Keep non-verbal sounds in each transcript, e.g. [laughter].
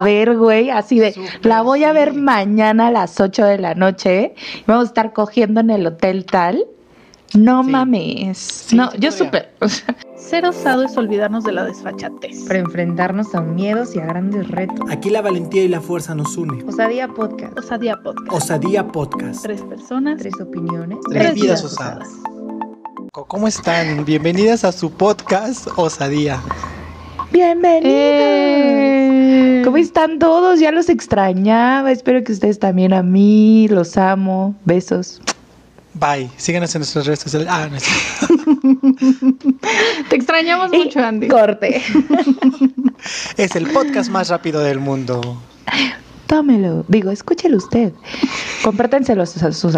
ver, güey, así de, la voy a ver mañana a las 8 de la noche, vamos a estar cogiendo en el hotel tal. No mames. no, yo súper. Ser osado es olvidarnos de la desfachatez. Para enfrentarnos a miedos y a grandes retos. Aquí la valentía y la fuerza nos une. Osadía Podcast. Osadía Podcast. Osadía Podcast. Tres personas. Tres opiniones. Tres, vidas osadas. ¿Cómo están? Bienvenidas a su podcast Osadía. Bienvenidos. Eh. ¿Cómo están todos? Ya los extrañaba. Espero que ustedes también a mí. Los amo. Besos. Bye. Síganos en nuestras redes sociales. Ah, no [laughs] Te extrañamos mucho, Andy. Corte. [laughs] es el podcast más rápido del mundo. Tómelo. Digo, escúchelo usted. A sus,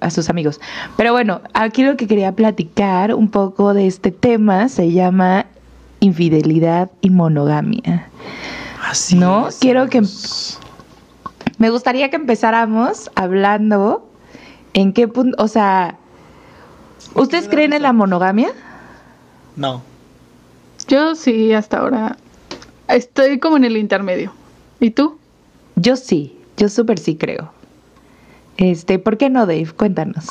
a sus amigos. Pero bueno, aquí lo que quería platicar un poco de este tema se llama infidelidad y monogamia. Así ¿No? Quiero que. Me gustaría que empezáramos hablando ¿En qué punto? O sea, ¿ustedes creen en la monogamia? No. Yo sí, hasta ahora. Estoy como en el intermedio. ¿Y tú? Yo sí, yo súper sí creo. Este, ¿por qué no, Dave? Cuéntanos.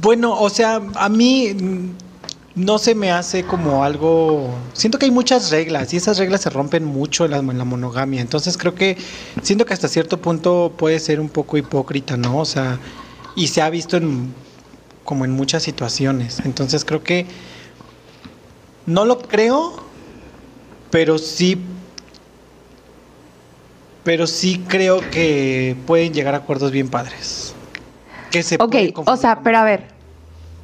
Bueno, o sea, a mí no se me hace como algo. Siento que hay muchas reglas y esas reglas se rompen mucho en la, en la, monogamia. Entonces creo que siento que hasta cierto punto puede ser un poco hipócrita, ¿no? O sea, y se ha visto en como en muchas situaciones. Entonces creo que no lo creo, pero sí pero sí creo que pueden llegar a acuerdos bien padres. Que se ok, o sea, pero a ver,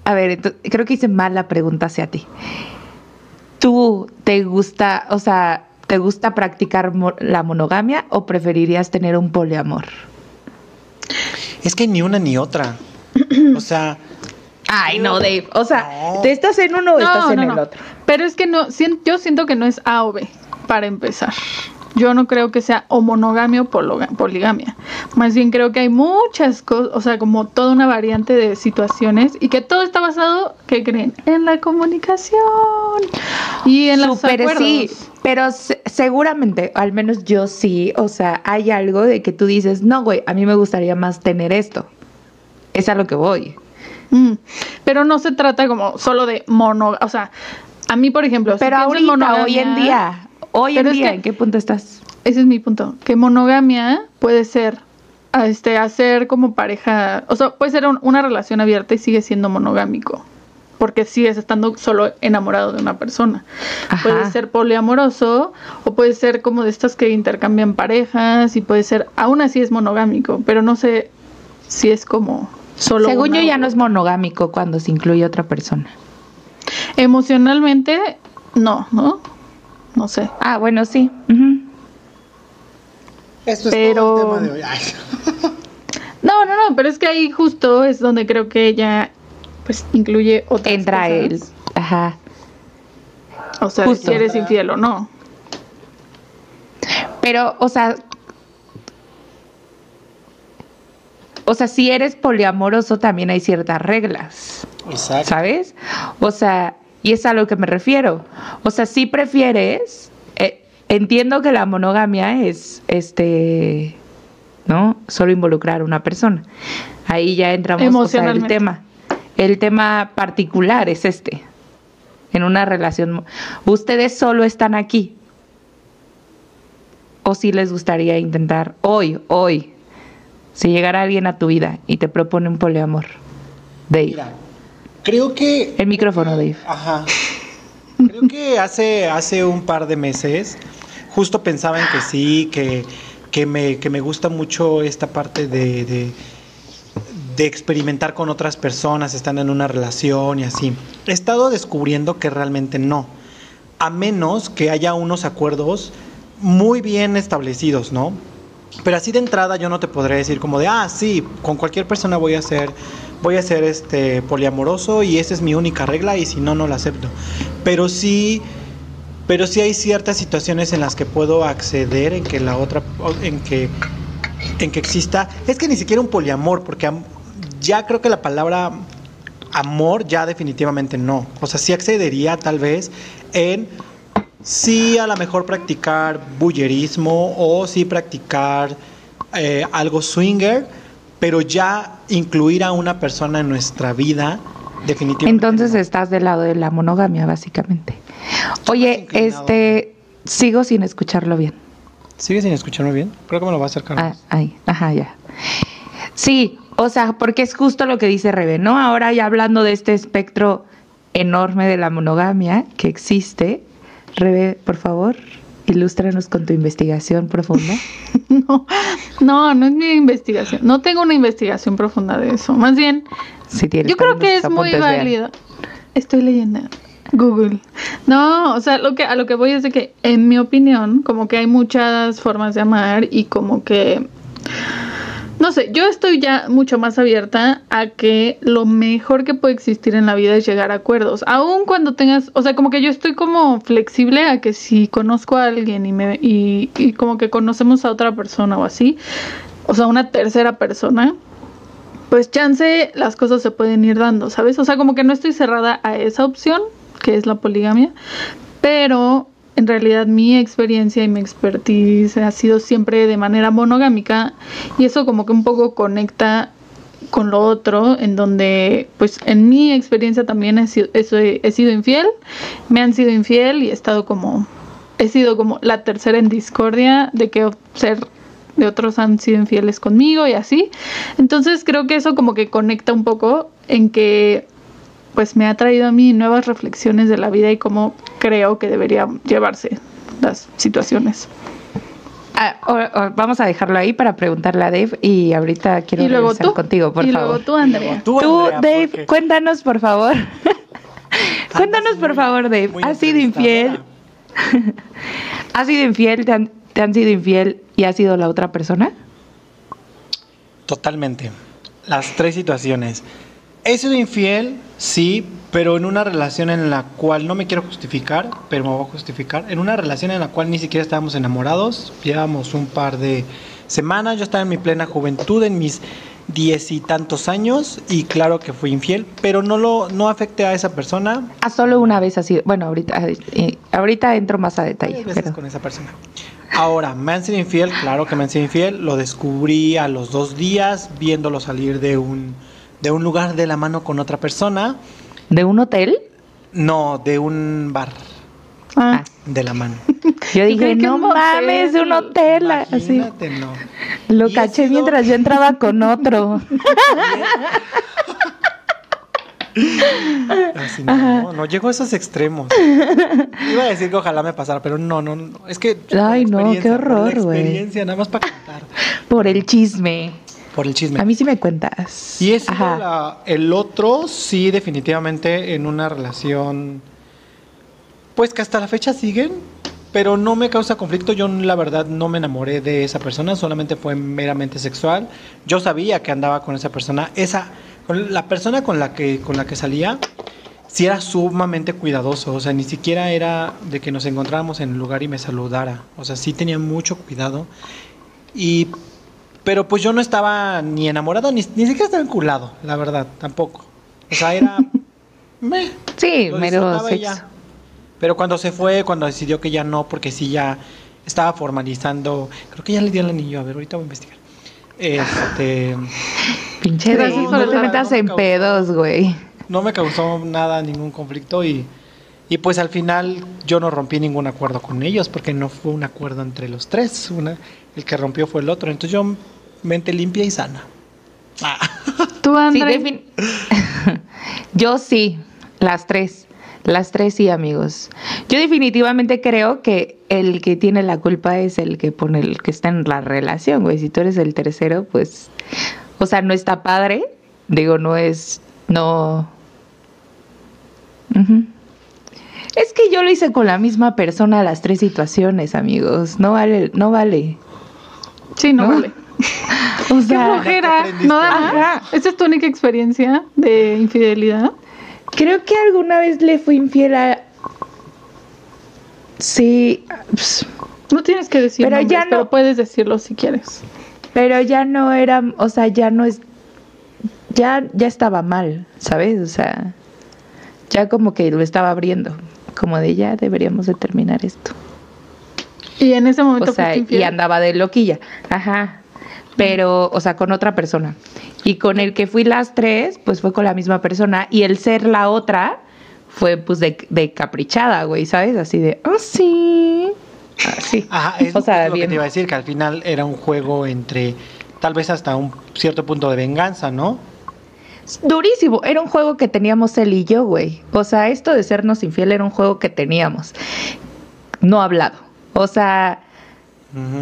a ver, creo que hice mal la pregunta hacia ti. ¿Tú te gusta, o sea, te gusta practicar la monogamia o preferirías tener un poliamor? Es que ni una ni otra. O sea. Ay, no, Dave. O sea, ¿te estás en uno o estás en el otro? Pero es que no, yo siento que no es A o B, para empezar. Yo no creo que sea o monogamia o poligamia. Más bien creo que hay muchas cosas, o sea, como toda una variante de situaciones y que todo está basado, ¿qué creen? En la comunicación y en los acuerdos. Sí, pero seguramente, al menos yo sí, o sea, hay algo de que tú dices, no, güey, a mí me gustaría más tener esto. Es a lo que voy. Mm, pero no se trata como solo de mono, o sea, a mí, por ejemplo, pero ahorita, hoy en día, Hoy en día, ¿en qué punto estás? Ese es mi punto. Que monogamia puede ser este, hacer como pareja, o sea, puede ser una relación abierta y sigue siendo monogámico, porque sigues estando solo enamorado de una persona. Puede ser poliamoroso o puede ser como de estas que intercambian parejas y puede ser, aún así es monogámico, pero no sé si es como solo... Según yo ya no es monogámico cuando se incluye otra persona. Emocionalmente, no, ¿no? No sé. Ah, bueno, sí. Esto es todo el tema de hoy. [laughs] no, no, no, pero es que ahí justo es donde creo que ella pues incluye otras Entra él. Ajá. O sea, si eres infiel o no. Pero, o sea, o sea, si eres poliamoroso también hay ciertas reglas. Exacto. ¿Sabes? O sea, y es a lo que me refiero. O sea, si prefieres, eh, entiendo que la monogamia es, este, ¿no? Solo involucrar a una persona. Ahí ya entramos en el tema. El tema particular es este. En una relación. Ustedes solo están aquí. O si les gustaría intentar hoy, hoy, si llegara alguien a tu vida y te propone un poliamor. Dave. Creo que... El micrófono, Dave. Ajá. Creo que hace, hace un par de meses justo pensaba en que sí, que, que, me, que me gusta mucho esta parte de, de, de, experimentar con otras personas, estando en una relación y así. He estado descubriendo que realmente no. A menos que haya unos acuerdos muy bien establecidos, ¿no? Pero así de entrada yo no te podré decir como de, ah, sí, con cualquier persona voy a hacer voy a ser este poliamoroso y esa es mi única regla y si no no la acepto. Pero sí pero sí hay ciertas situaciones en las que puedo acceder en que la otra en que en que exista es que ni siquiera un poliamor porque ya creo que la palabra amor ya definitivamente no. O sea, sí accedería tal vez en sí a lo mejor practicar bullerismo o sí practicar eh, algo swinger, pero ya incluir a una persona en nuestra vida, definitivamente. Entonces estás del lado de la monogamia, básicamente. Oye, este, sigo sin escucharlo bien. ¿Sigues sin escucharme bien? Creo que me lo va a acercar. Ah, ahí, ajá, ya. Sí, o sea, porque es justo lo que dice Rebe, ¿no? Ahora ya hablando de este espectro enorme de la monogamia que existe, Rebe, por favor, ilústranos con tu investigación profunda. [laughs] No, no, no es mi investigación. No tengo una investigación profunda de eso. Más bien, Si yo creo que es muy válido. Estoy leyendo. Google. No, o sea, lo que, a lo que voy es de que, en mi opinión, como que hay muchas formas de amar y como que no sé, yo estoy ya mucho más abierta a que lo mejor que puede existir en la vida es llegar a acuerdos. Aun cuando tengas, o sea, como que yo estoy como flexible a que si conozco a alguien y me y, y como que conocemos a otra persona o así, o sea, una tercera persona, pues chance las cosas se pueden ir dando, ¿sabes? O sea, como que no estoy cerrada a esa opción, que es la poligamia, pero en realidad mi experiencia y mi expertise ha sido siempre de manera monogámica y eso como que un poco conecta con lo otro, en donde pues en mi experiencia también he sido, he sido infiel, me han sido infiel y he estado como, he sido como la tercera en discordia de que ser de otros han sido infieles conmigo y así. Entonces creo que eso como que conecta un poco en que pues me ha traído a mí nuevas reflexiones de la vida y cómo creo que deberían llevarse las situaciones. Ah, o- o vamos a dejarlo ahí para preguntarle a Dave y ahorita quiero y luego tú, contigo, por y favor. luego tú, Andrea. Tú, Tú, Andrea, Dave, porque cuéntanos, por favor. cuéntanos, por favor, Dave. ¿Has sido infiel? [laughs] ¿Has sido infiel? ¿Te han, te han sido infiel y ha sido la otra persona? Totalmente. Las tres situaciones. He sido infiel, sí, pero en una relación en la cual no me quiero justificar, pero me voy a justificar. En una relación en la cual ni siquiera estábamos enamorados. Llevábamos un par de semanas. Yo estaba en mi plena juventud, en mis diez y tantos años, y claro que fui infiel, pero no lo no afecté a esa persona. Ah, solo una vez ha sido. Bueno, ahorita, eh, ahorita entro más a detalle. varias veces Pero... con esa persona. Ahora, me han sido infiel, claro que me han sido infiel, lo descubrí a los dos días viéndolo salir de un, de un lugar de la mano con otra persona, ¿De un hotel? no, de un bar Ah, de la mano. [laughs] Yo dije, no mames, de un hotel. Así. No. Lo caché sido- mientras yo entraba [laughs] con otro. [laughs] Así, no, no llego a esos extremos. Iba a decir que ojalá me pasara, pero no, no, no. Es que. Ay, no, qué experiencia, por la horror, güey. experiencia, nada más para contar. Por el chisme. Por el chisme. A mí sí me cuentas. Y es la- el otro, sí, definitivamente en una relación, pues que hasta la fecha siguen, pero no me causa conflicto. Yo la verdad no me enamoré de esa persona, solamente fue meramente sexual. Yo sabía que andaba con esa persona, esa, la persona con la que con la que salía, sí era sumamente cuidadoso, o sea, ni siquiera era de que nos encontráramos en el lugar y me saludara, o sea, sí tenía mucho cuidado y pero pues yo no estaba ni enamorado, ni, ni siquiera estaba enculado, la verdad, tampoco. O sea, era... [laughs] meh, Sí, mero sexo. Pero cuando se fue, cuando decidió que ya no, porque sí ya estaba formalizando, creo que ya le dio el anillo, a ver, ahorita voy a investigar. Este, [laughs] Pinche Gracias no el te metas No me en causó- pedos, güey. no me causó nada, ningún conflicto y, y pues al final yo no rompí ningún acuerdo con ellos porque no fue un acuerdo entre los tres, una, el que rompió fue el otro, entonces yo mente limpia y sana. Ah. [laughs] tú, Sí, defin- [laughs] Yo sí, las tres. Las tres sí, amigos. Yo definitivamente creo que el que tiene la culpa es el que pone el que está en la relación, güey. Si tú eres el tercero, pues, o sea, no está padre. Digo, no es, no. Es que yo lo hice con la misma persona las tres situaciones, amigos. No vale, no vale. Sí, no, ¿No? vale. [laughs] O Qué sea, flojera. No da. ¿Esa es tu única experiencia de infidelidad? Creo que alguna vez le fui infiel a. Sí, No tienes que decir Pero nombres, ya no- pero puedes decirlo si quieres. pero ya no era, o sea, ya no es, ya, ya estaba mal, ¿sabes? O sea, ya como que lo estaba abriendo. como de ya deberíamos de terminar esto. Y en ese momento O sea, y andaba de loquilla. Ajá. Pero, o sea, con otra persona. Y con el que fui las tres, pues fue con la misma persona. Y el ser la otra fue pues de, de caprichada, güey, ¿sabes? Así de, oh, sí. Así. Ajá, es o sea, lo que te iba a decir, que al final era un juego entre tal vez hasta un cierto punto de venganza, ¿no? Durísimo. Era un juego que teníamos él y yo, güey. O sea, esto de sernos infiel era un juego que teníamos. No hablado. O sea,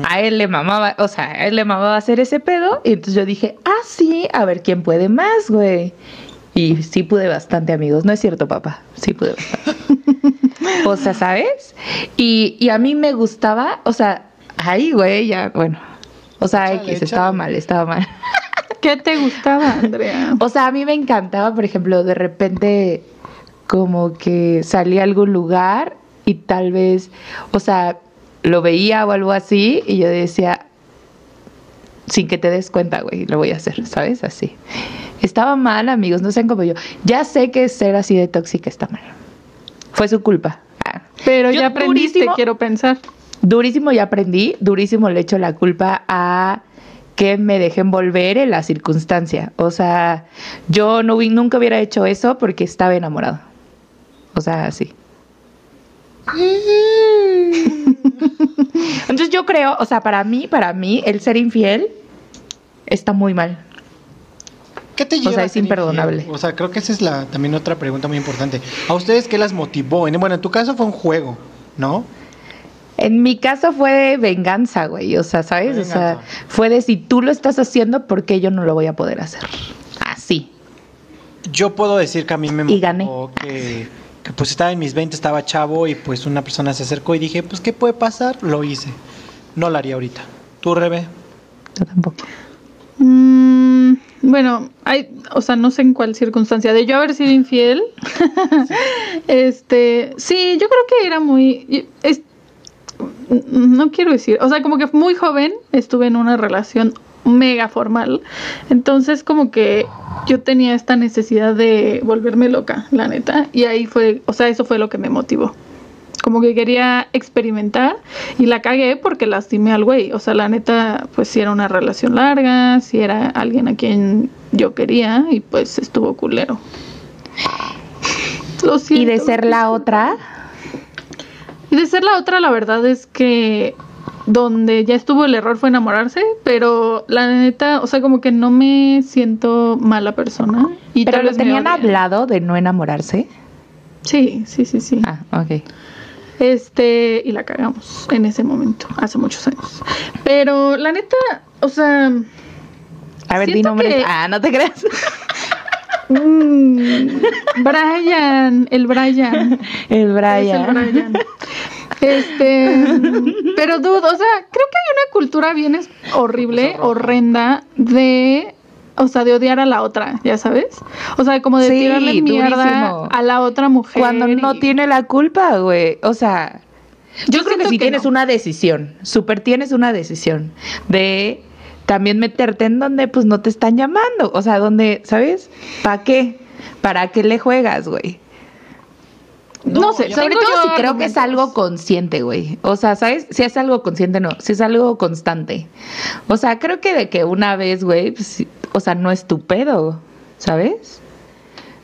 A él le mamaba, o sea, a él le mamaba hacer ese pedo. Y entonces yo dije, ah, sí, a ver quién puede más, güey. Y sí pude bastante, amigos. No es cierto, papá. Sí pude bastante. [laughs] o sea, ¿sabes? Y, y a mí me gustaba, o sea, ahí, güey, ya, bueno. O sea, X, estaba mal, estaba mal. [laughs] ¿Qué te gustaba, Andrea? O sea, a mí me encantaba, por ejemplo, de repente como que salía a algún lugar y tal vez, o sea, lo veía o algo así y yo decía, sin que te des cuenta, güey, lo voy a hacer, ¿sabes? Así. Estaba mal, amigos, no sean como yo. Ya sé que ser así de tóxica está mal. Fue su culpa. Ah. Pero Yo ya aprendiste, durísimo- quiero pensar. Durísimo ya aprendí, durísimo le echo la culpa a que me dejen volver en la circunstancia. O sea, yo no, nunca hubiera hecho eso porque estaba enamorado. O sea, así. [laughs] Entonces yo creo, o sea, para mí, para mí, el ser infiel está muy mal. ¿Qué te lleva sea, a es imperdonable. infiel? O sea, creo que esa es la también otra pregunta muy importante. ¿A ustedes qué las motivó? En- Bueno, en tu caso fue un juego, ¿no? En mi caso fue de venganza, güey. O sea, ¿sabes? O sea, fue de si tú lo estás haciendo, ¿por qué yo no lo voy a poder hacer? Así. Yo puedo decir que a mí me Y gané. que, que pues estaba en mis 20, estaba chavo y pues una persona se acercó y dije, pues ¿qué puede pasar? Lo hice. No lo haría ahorita. ¿Tú, Rebe? Yo tampoco. Mm, bueno, hay, o sea, no sé en cuál circunstancia de yo haber sido infiel. [laughs] este, sí, yo creo que era muy, no quiero decir, o sea, como que muy joven estuve en una relación mega formal, entonces como que yo tenía esta necesidad de volverme loca, la neta, y ahí fue, o sea, eso fue lo que me motivó. Como que quería experimentar y la cagué porque lastimé al güey. O sea, la neta, pues si era una relación larga, si era alguien a quien yo quería y pues estuvo culero. Lo Y siento, de ser la otra, Y de ser la otra, la verdad es que donde ya estuvo el error fue enamorarse, pero la neta, o sea, como que no me siento mala persona. Y pero tal vez tenían hablado de no enamorarse. Sí, sí, sí, sí. Ah, ok. Este, y la cagamos en ese momento, hace muchos años. Pero la neta, o sea, A ver, di nombres. que- Ah, no te creas. mm, Brian, el Brian. El Es Brian. el Brian. Este, pero dudo, o sea, creo que hay una cultura bien horrible, roja. horrenda de, o sea, de odiar a la otra, ya sabes. O sea, como de Sí, tirarle mierda durísimo. a la otra mujer. Cuando no y- tiene la culpa, güey. O sea, yo, creo que si que tienes no. una decisión, súper tienes una decisión de también meterte en donde pues no te están llamando. O sea, donde, ¿sabes? ¿Para qué? ¿Para qué le juegas, güey? No, sé, Sobre todo si creo que es algo consciente, güey. O sea, ¿sabes? Si es algo consciente, no. Si es algo constante. O sea, creo que de que una vez, güey, pues, o sea, no es tu pedo, ¿sabes?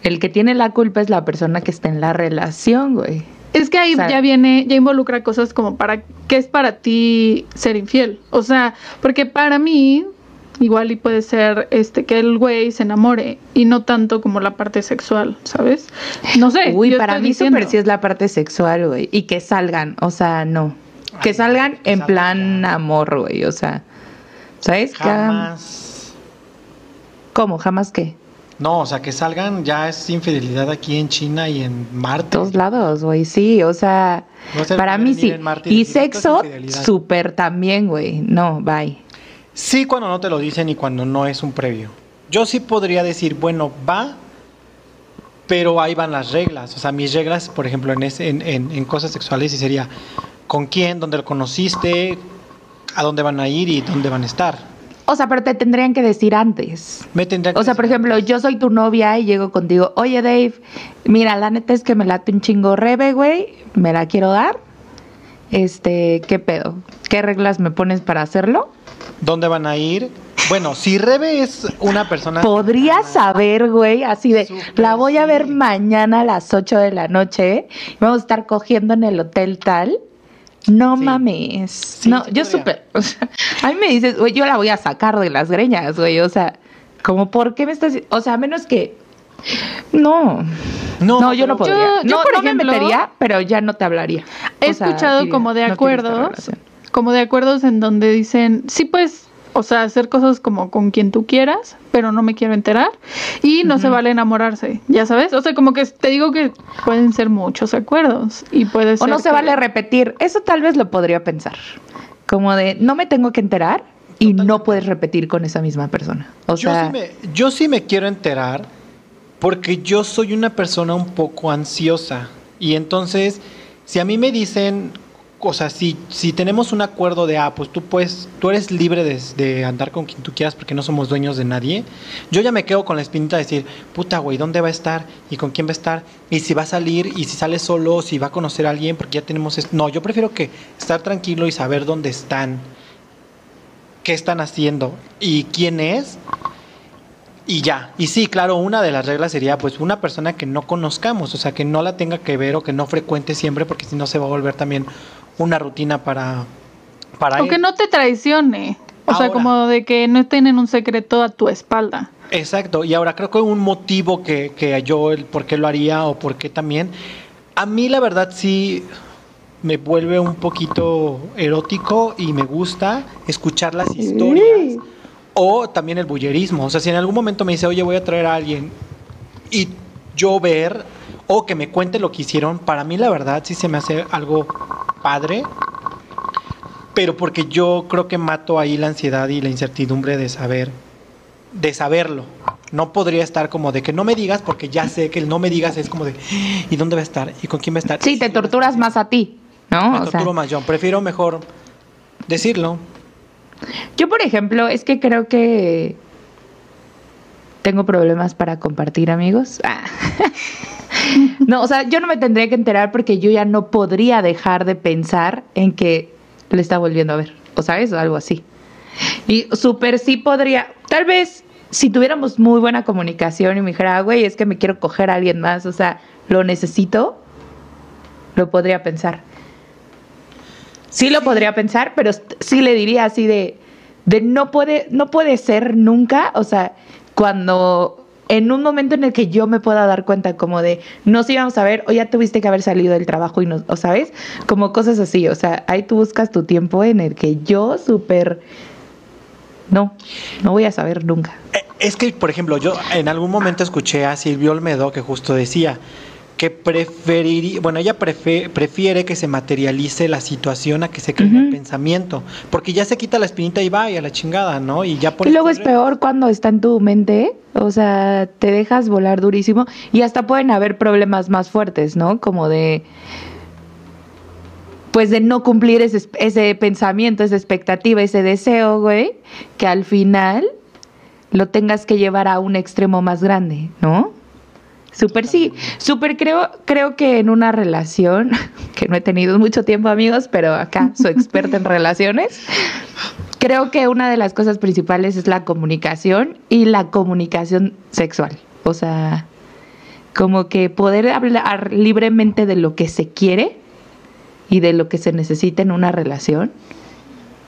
El que tiene la culpa es la persona que está en la relación, güey. Es que ahí O sea- ya viene, ya involucra cosas como para qué es para ti ser infiel. O sea, porque para mí, igual y puede ser este que el güey se enamore y no tanto como la parte sexual, ¿sabes? No sé. Uy, yo para mí diciendo. súper sí es la parte sexual, güey. Y que salgan, o sea, no. Que salgan que en salgan plan ya. amor, güey. O sea, ¿sabes? Jamás. ¿Cómo? ¿Jamás qué? No, o sea, que salgan ya es infidelidad aquí en China y en Marte. Todos lados, güey, sí, o sea, No para mí sí. Y sexo, súper también, güey. No, bye. Sí, cuando no te lo dicen y cuando no es un previo. Yo sí podría decir, bueno, va, pero ahí van las reglas. O sea, mis reglas, por ejemplo, en, ese- en, en- en cosas sexuales, sí sería con quién, dónde lo conociste, a dónde van a ir y dónde van a estar. O sea, pero te tendrían que decir antes. Me tendría que O sea, por ejemplo, antes. yo soy tu novia y llego contigo, oye Dave, mira, la neta es que me late un chingo Rebe, güey, me la quiero dar. Este, ¿qué pedo? ¿Qué reglas me pones para hacerlo? ¿Dónde van a ir? Bueno, si Rebe es una persona... Podría saber, güey, así de, la voy a ver sí. mañana a las 8 de la noche, vamos a estar cogiendo en el hotel tal. No Sí. mames. no, sí yo súper. O sea, a mí me dices, güey, yo la voy a sacar de las greñas, güey. O sea, como, ¿por qué me estás.? O sea, a menos que. No. No, No, yo no podría. Yo- yo, no, por no ejemplo, me metería, pero ya no te hablaría. He O sea, escuchado diría, como de "No quiero esta acuerdos, relación". Como de acuerdos en donde dicen, sí puedes, o sea, hacer cosas como con quien tú quieras, pero no me quiero enterar. Y no se vale enamorarse, ya sabes. O sea, como que te digo que pueden ser muchos acuerdos y puede ser O no se que- vale repetir. Eso tal vez lo podría pensar. Como de, no me tengo que enterar y no puedes repetir con esa misma persona. O yo, sea, sí me, yo sí me quiero enterar porque yo soy una persona un poco ansiosa. Y entonces, si a mí me dicen, o sea, si, si tenemos un acuerdo de, ah, pues tú puedes, tú eres libre de, de andar con quien tú quieras porque no somos dueños de nadie, yo ya me quedo con la espinita de decir, puta, güey, ¿dónde va a estar? ¿Y con quién va a estar? ¿Y si va a salir? ¿Y si sale solo? ¿Si va a conocer a alguien? Porque ya tenemos... esto. No, yo prefiero que estar tranquilo y saber dónde están, qué están haciendo y quién es y ya. Y sí, claro, una de las reglas sería pues una persona que no conozcamos, o sea, que no la tenga que ver o que no frecuente siempre, porque si no se va a volver también una rutina para, para O que no te traicione. O sea, como de que no tienen un secreto a tu espalda. Exacto, y ahora creo que un motivo que, que yo, el por qué lo haría o por qué también, a mí la verdad sí me vuelve un poquito erótico y me gusta escuchar las historias o también el bullerismo. O sea, si en algún momento me dice, oye, voy a traer a alguien y yo ver o que me cuente lo que hicieron, para mí la verdad sí se me hace algo padre. Pero porque yo creo que mato ahí la ansiedad y la incertidumbre de saber, de saberlo. No podría estar como de que no me digas porque ya sé que el no me digas es como de ¿y dónde va a estar? ¿Y con quién va a estar? sí, te torturas más a ti, ¿no? Me O sea, torturo más yo. Prefiero mejor decirlo. Yo, por ejemplo, es que creo que tengo problemas para compartir amigos. Ah. [laughs] no, o sea, yo no me tendría que enterar porque yo ya no podría dejar de pensar en que le está volviendo a ver, o sabes, o algo así. Y súper sí podría, tal vez si tuviéramos muy buena comunicación y me dijera, "Ah, güey, es que me quiero coger a alguien más, o sea, lo necesito, lo podría pensar. Sí lo podría pensar, pero sí le diría así de, de no puede, no puede ser nunca, o sea, cuando en un momento en el que yo me pueda dar cuenta como de, no si vamos a ver, o ya tuviste que haber salido del trabajo y no, o sabes, como cosas así, o sea, ahí tú buscas tu tiempo en el que yo súper, no, no voy a saber nunca. Eh, Es que, por ejemplo, yo en algún momento escuché a Silvio Olmedo que justo decía que preferiría, bueno, ella prefe- prefiere que se materialice la situación a que se cree el pensamiento, porque ya se quita la espinita y va y a la chingada, ¿no? Y ya por Y luego es peor cuando está en tu mente, o sea, te dejas volar durísimo y hasta pueden haber problemas más fuertes, ¿no? Como de, pues de no cumplir ese, ese pensamiento, esa expectativa, ese deseo, güey, que al final lo tengas que llevar a un extremo más grande, ¿no? Súper sí, súper creo, creo que en una relación, [laughs] que no he tenido mucho tiempo amigos, pero acá soy experta en relaciones, creo que una de las cosas principales es la comunicación y la comunicación sexual. O sea, como que poder hablar libremente de lo que se quiere y de lo que se necesita en una relación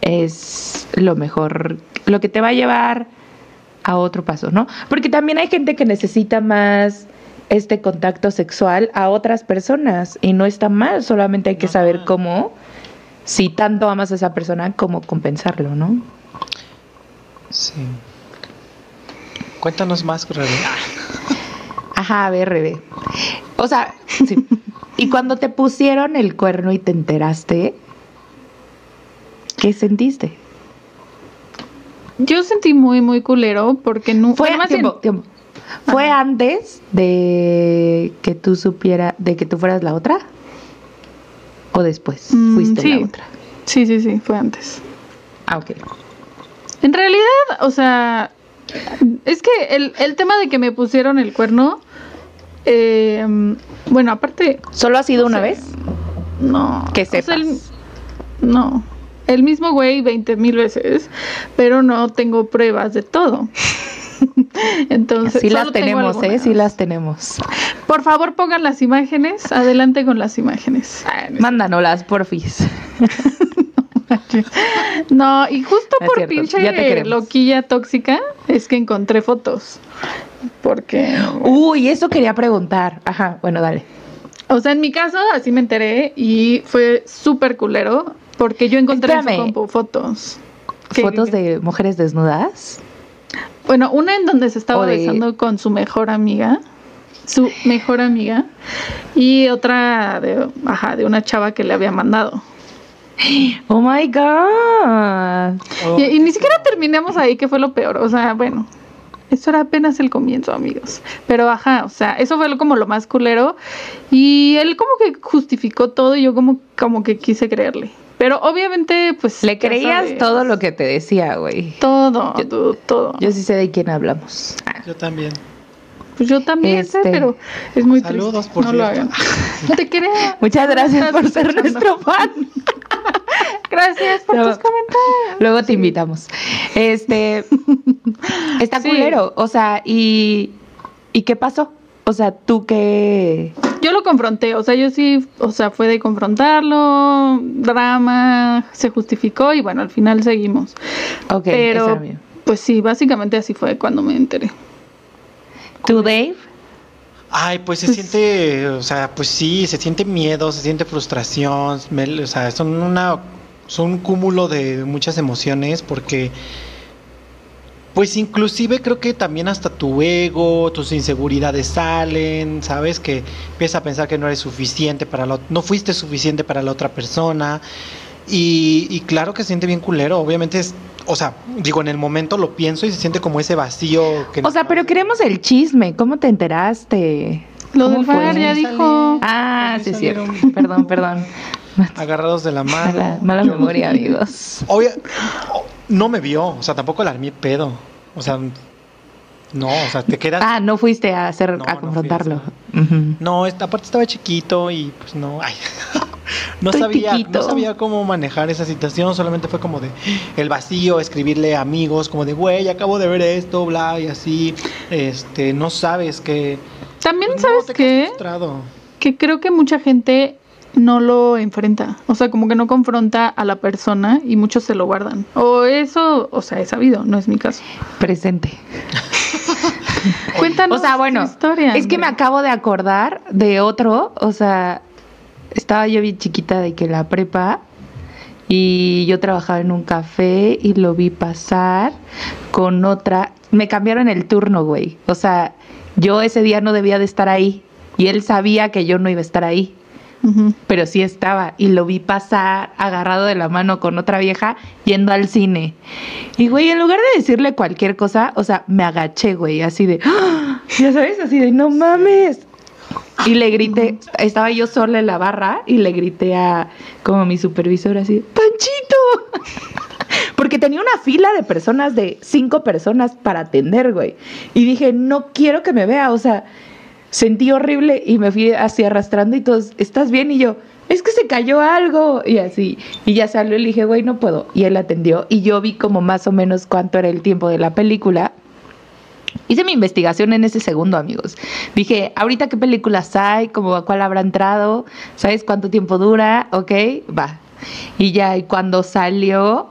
es lo mejor, lo que te va a llevar a otro paso, ¿no? Porque también hay gente que necesita más este contacto sexual a otras personas y no está mal, solamente hay que No. saber cómo, si tanto amas a esa persona, cómo compensarlo, ¿no? Sí. Cuéntanos más, Rebe. [laughs] Ajá, a ver, Rebe. O sea, sí. y cuando te pusieron el cuerno y te enteraste, ¿qué sentiste? Yo sentí muy, muy culero porque no Fue, bueno, más bien- tiempo, ¿Fue antes de que tú supiera, de que tú fueras la otra? ¿O después Mm, fuiste sí. la otra? Sí, sí, sí, fue antes. Ah, ok. En realidad, o sea, es que el, el tema de que me pusieron el cuerno, eh, bueno, aparte, ¿Solo ha sido una vez? no. Que o sea, sepas. el- no. El mismo güey 20 mil veces, pero no tengo pruebas de todo. [laughs] Entonces, sí las tenemos, ¿eh? Sí las tenemos. Por favor, pongan las imágenes. Adelante con las imágenes. Ah, Mándanoslas, porfis. [laughs] No, y justo por pinche loquilla tóxica es que encontré fotos. Porque, Uy, eso quería preguntar. Ajá, bueno, dale. o sea, en mi caso así me enteré y fue súper culero porque yo encontré en su compu fotos. ¿Qué- ¿Fotos qué- de mujeres desnudas? Bueno, una en donde se estaba de- besando con su mejor amiga, su mejor amiga, y otra de, ajá, de una chava que le había mandado. [gasps] Oh my God. Oh, Y, y ni siquiera terminamos ahí, que fue lo peor. O sea, bueno, eso era apenas el comienzo, amigos. Pero ajá, o sea, eso fue como lo más culero. Y él como que justificó todo y yo como, como que quise creerle. Pero obviamente, pues... Le creías sabes, todo lo que te decía, güey. Todo, Yo- dude, todo. Yo sí sé de quién hablamos. Yo también. pues yo también sé, Este, pero es muy saludos, triste. por no lo hagan. Te quería. [laughs] Muchas gracias por ser escuchando. nuestro fan. [laughs] Gracias por No. tus comentarios. Luego te invitamos. Este está Sí. culero. O sea, y, ¿y qué pasó? O sea, tú qué. Yo lo confronté, o sea, yo sí, o sea, fue de confrontarlo, drama, se justificó y bueno, al final seguimos. Ok, Pero, pues sí, básicamente así fue cuando me enteré. ¿Tú, Dave? Ay, pues se siente, o sea, pues sí, se siente miedo, se siente frustración, me- o sea, son una, son un cúmulo de muchas emociones porque, pues inclusive creo que también hasta tu ego, tus inseguridades salen, sabes que empiezas a pensar que no eres suficiente para la, no fuiste suficiente para la otra persona y, y claro que se siente bien culero, obviamente es, o sea, digo en el momento lo pienso y se siente como ese vacío que O sea, pero queremos el chisme. ¿Cómo te enteraste? Lo ¿Cómo del fue? bar ya dijo. Ah, sí, es cierto. salieron. [laughs] Perdón, perdón. agarrados de la mano. [laughs] Mala, memoria, amigos. Obvia- no me vio, o sea, tampoco la armé pedo. O sea, no, o sea, te quedas. Ah, no fuiste a hacer, No, a no confrontarlo. No, esta aparte estaba chiquito y pues no, ay. [laughs] No Estoy sabía, chiquito. no sabía cómo manejar esa situación, solamente fue como de el vacío, escribirle a amigos, como de, güey, acabo de ver esto, bla, y así, este, no sabes que... También, pues, no, ¿sabes frustrado. Que creo que mucha gente no lo enfrenta. O sea, como que no confronta a la persona y muchos se lo guardan. O eso, o sea, he sabido, no es mi caso. Presente. [laughs] Cuéntanos O sea, bueno, tu historia. es que me acabo de acordar de otro, o sea, estaba yo bien chiquita de que la prepa y yo trabajaba en un café y lo vi pasar con otra, me cambiaron el turno, güey. O sea, yo ese día no debía de estar ahí y él sabía que yo no iba a estar ahí. Pero sí estaba y lo vi pasar agarrado de la mano con otra vieja yendo al cine. Y güey, en lugar de decirle cualquier cosa, o sea, me agaché, güey, así de, ¡Ah! ya sabes, así de, no mames. Y le grité, estaba yo sola en la barra y le grité a como mi supervisor así, Panchito. [laughs] Porque tenía una fila de personas, de cinco personas para atender, güey. Y dije, no quiero que me vea, o sea, sentí horrible y me fui así arrastrando y todos, ¿estás bien? Y yo, es que se cayó algo. Y así, y ya salió y le dije, güey, no puedo. Y él atendió y yo vi como más o menos cuánto era el tiempo de la película. Hice mi investigación en ese segundo, amigos. Dije, ahorita qué películas hay, como a cuál habrá entrado, ¿sabes cuánto tiempo dura? Ok, va. Y ya, y cuando salió,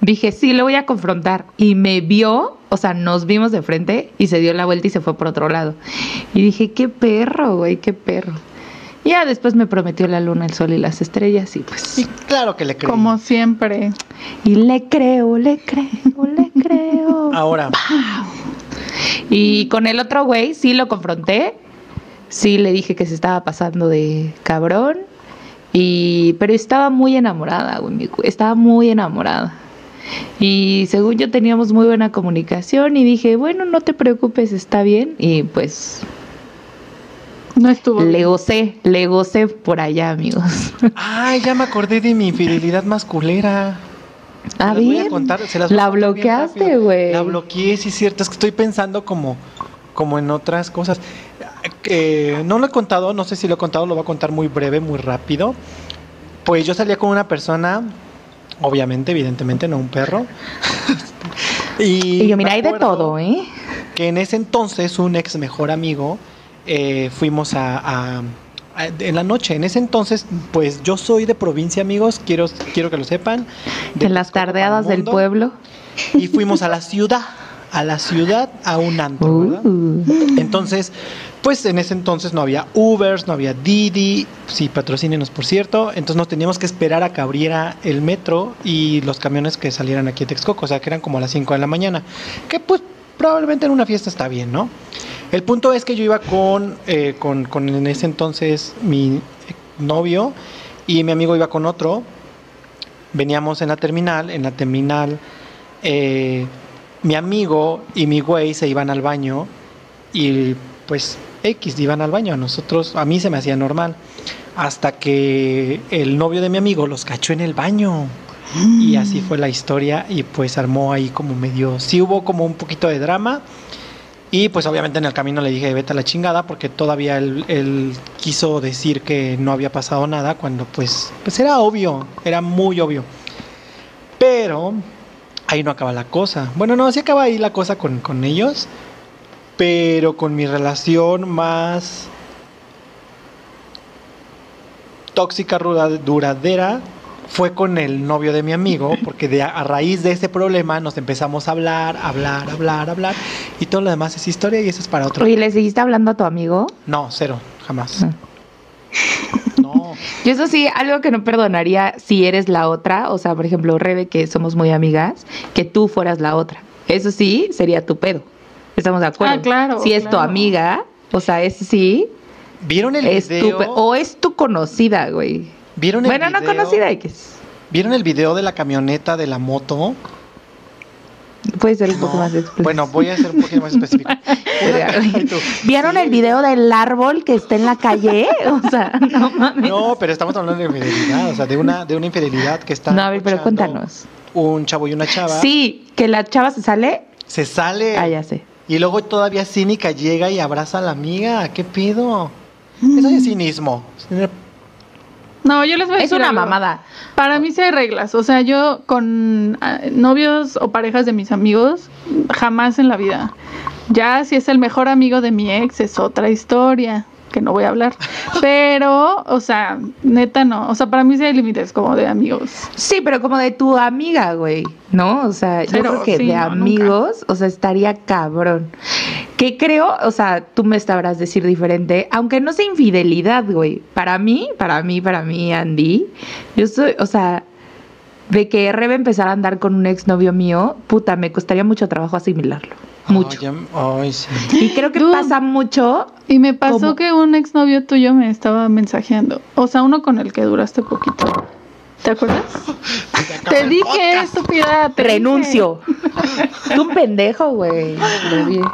dije, sí, lo voy a confrontar. Y me vio, o sea, nos vimos de frente y se dio la vuelta y se fue por otro lado. Y dije, qué perro, güey, qué perro. Y ya después me prometió la luna, el sol y las estrellas y pues... Y claro que le creo. Como siempre. Y le creo, le creo, le creo. [laughs] Ahora, Y con el otro güey sí lo confronté. Sí le dije que se estaba pasando de cabrón. Y pero estaba muy enamorada, güey. Estaba muy enamorada. Y según yo teníamos muy buena comunicación y dije, bueno, no te preocupes, está bien. Y pues No estuvo. le gocé, le gocé por allá, amigos. [laughs] ay, ya me acordé de mi infidelidad masculera. A las voy a ver, contar, se las voy a la bloqueaste, güey. La bloqueé, sí es cierto, es que estoy pensando como, como en otras cosas. Eh, no lo he contado, no sé si lo he contado, lo voy a contar muy breve, muy rápido. Pues yo salía con una persona, obviamente, evidentemente, no un perro. [laughs] y Y yo, mira, hay de todo, ¿eh? Que en ese entonces un ex mejor amigo eh, fuimos a, en la noche. En ese entonces, pues yo soy de provincia, amigos, quiero, quiero que lo sepan. de En las tardeadas del pueblo. Y fuimos a la ciudad, a la ciudad, a un antro, ¿verdad? Uh. Entonces, pues en ese entonces no había Ubers, no había Didi, sí, patrocínenos por cierto, entonces nos teníamos que esperar a que abriera el metro y los camiones que salieran aquí a Texcoco, o sea que eran como a las 5 de la mañana, que pues probablemente en una fiesta está bien, ¿no? El punto es que yo iba con, eh, con, con en ese entonces mi novio y mi amigo iba con otro, veníamos en la terminal, en la terminal eh, mi amigo y mi güey se iban al baño y pues X iban al baño, a nosotros, a mí se me hacía normal, hasta que el novio de mi amigo los cachó en el baño. Y así fue la historia y pues armó ahí como medio, sí hubo como un poquito de drama y pues obviamente en el camino le dije vete a la chingada porque todavía él, él quiso decir que no había pasado nada cuando pues, pues era obvio, era muy obvio. Pero ahí no acaba la cosa. Bueno, no, sí acaba ahí la cosa con, con ellos, pero con mi relación más tóxica, duradera, fue con el novio de mi amigo, [laughs] porque de, a raíz de ese problema nos empezamos a hablar, hablar, hablar, hablar, y todo lo demás es historia y eso es para otro. Oye, ¿le seguiste hablando a tu amigo? No, cero, jamás. Ah. [laughs] No. [laughs] Yo eso sí, algo que no perdonaría si eres la otra, o sea, por ejemplo, Rebe, que somos muy amigas, que tú fueras la otra. Eso sí, sería tu pedo. ¿Estamos de acuerdo? Ah, claro, Si es tu amiga, o sea, ese sí, ¿Vieron el es video? o es tu conocida, güey. ¿Vieron el Bueno, no conocida X. ¿Vieron el video de la camioneta de la moto? Puede ser un No. poco más explícito. Bueno, voy a ser un poquito más específico. [laughs] ¿Vieron sí. el video del árbol que está en la calle? [laughs] O sea, no mames. No, pero estamos hablando de infidelidad, o sea, de una, de una infidelidad que está. No, a ver, pero cuéntanos. Un chavo y una chava. Sí, que la chava se sale. Se sale. Ah, ya sé. Y luego todavía cínica llega y abraza a la amiga. ¿Qué pido? Mm. Eso es cinismo. No, yo les voy a Es decir una algo. mamada. Para mí sí hay reglas. O sea, yo con ah, novios o parejas de mis amigos, jamás en la vida. Ya si es el mejor amigo de mi ex, es otra historia que no voy a hablar. Pero, o sea, neta no. O sea, para mí sí hay límites como de amigos. Sí, pero como de tu amiga, güey, ¿no? O sea, yo Pero creo que sí, de no, amigos, o sea, estaría cabrón. Que creo, o sea, tú me sabrás decir diferente, aunque no sea infidelidad, güey. Para mí, para mí, para mí, Andy, yo soy, o sea, de que Rebe empezara a andar con un exnovio mío, puta, me costaría mucho trabajo asimilarlo. Mucho. Ay, ya- ay, sí. Y creo que Dude. pasa mucho. Y me pasó ¿Cómo? que un exnovio tuyo me estaba mensajeando. O sea, uno con el que duraste poquito. ¿Te acuerdas? [laughs] Te dije, estúpida. te. Renuncio. [laughs] Tú un pendejo, güey.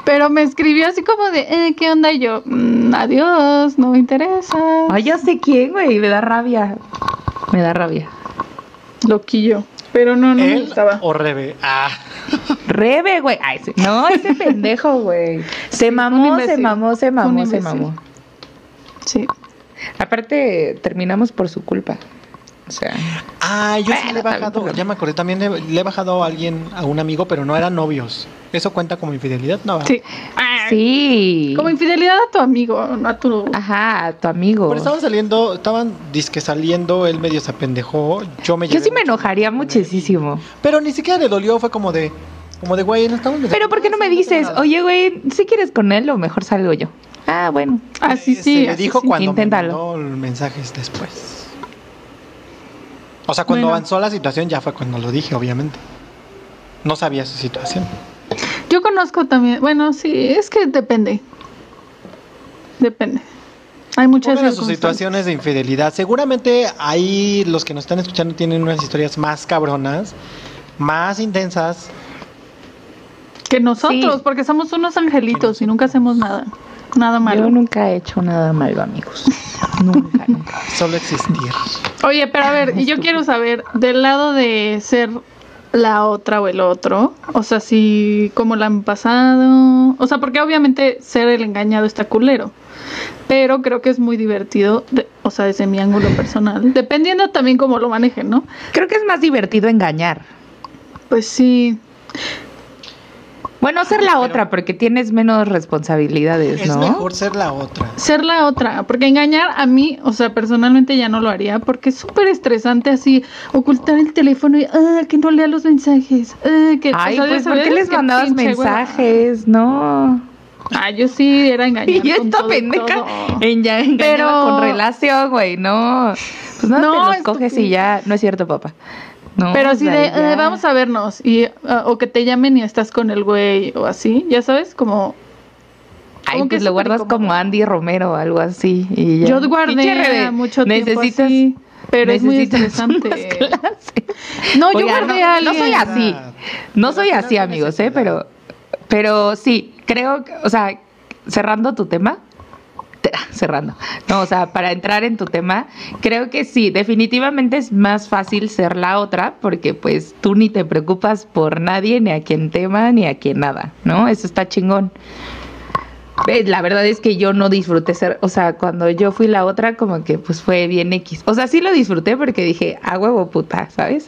Pero me escribió así como de, eh, ¿qué onda? Y yo, "Mm, adiós, no me interesa. Ay, ya sé quién, güey. Me da rabia. Me da rabia. Loquillo. Pero no, no me ¿Él gustaba. o Rebe? Ah. [laughs] Rebe, güey. Ay, sí. No, ese [laughs] pendejo, güey. Se mamó, se mamó, se Fue un mamó, se mamó. Sí. Aparte, terminamos por su culpa. O sea, Ah, yo sí le he bajado, ya me acordé, también le, le he bajado a alguien, a un amigo, pero no eran novios. ¿Eso cuenta como infidelidad? No. ¿verdad? Sí. Ah, sí. Como infidelidad a tu amigo, no a tu... Ajá, tu amigo. Pero estaban saliendo, estaban disque saliendo, él medio se apendejó, yo me Yo sí me enojaría muchísimo. Pero ni siquiera le dolió, fue como de, como de, güey, no estamos... Pero ¿por qué no me dices, nada". oye, güey, si quieres con él o mejor salgo yo? Ah, bueno. Así Se sí. le así dijo sí. cuando Inténtalo. me mandó mensajes después. O sea, cuando Bueno. avanzó la situación ya fue cuando lo dije, obviamente. No sabía su situación. Yo conozco también, bueno, sí, es que depende. Depende. Hay muchas Pongan sus situaciones de infidelidad. Seguramente ahí los que nos están escuchando tienen unas historias más cabronas, más intensas. Que nosotros, Sí. porque somos unos angelitos y nunca hacemos nada. Nada malo. Yo nunca he hecho nada malo, amigos. [laughs] nunca, nunca. Solo existir. Oye, pero a ver, y yo quiero saber, del lado de ser la otra o el otro. O sea, si como la han pasado. O sea, porque obviamente ser el engañado está culero. Pero creo que es muy divertido, de- o sea, desde mi ángulo personal. Dependiendo también cómo lo manejen, ¿no? Creo que es más divertido engañar. Pues sí. Bueno, ser la otra, porque tienes menos responsabilidades, Es ¿no? mejor ser la otra. Ser la otra, porque engañar a mí, o sea, personalmente ya no lo haría, porque es súper estresante así, ocultar el teléfono y, ah, que no lea los mensajes, ah, que... o Ay, sea, pues, ¿por qué les mandabas hueva. mensajes? No. Ah, yo sí era engañar [laughs] Y esta pendeja en ya engañaba Pero- con relación, güey, no. Pues no, No, te los es coges y ya, no es cierto, papá. No, Pero o así de. "Eh, vamos a vernos, y, ah, o que te llamen y estás con el güey, o así, ya sabes, como... Ay, como pues es lo guardas incómodo. como Andy Romero o algo así. Y ya. Yo guardé mucho tiempo necesitas, así, pero es muy [laughs] clases. No, yo guardé no, a no soy así. No Pero soy así, no amigos, ¿eh? Pero, pero sí, creo, que- o sea, cerrando tu tema, te- [laughs] cerrando, no, o sea, para entrar en tu tema, creo que sí, definitivamente es más fácil ser la otra, porque pues tú ni te preocupas por nadie, ni a quien tema, ni a quien nada, ¿no? Eso está chingón. La verdad es que yo no disfruté ser, o sea, cuando yo fui la otra, como que pues fue bien X. O sea, sí lo disfruté porque dije, a huevo puta, ¿sabes?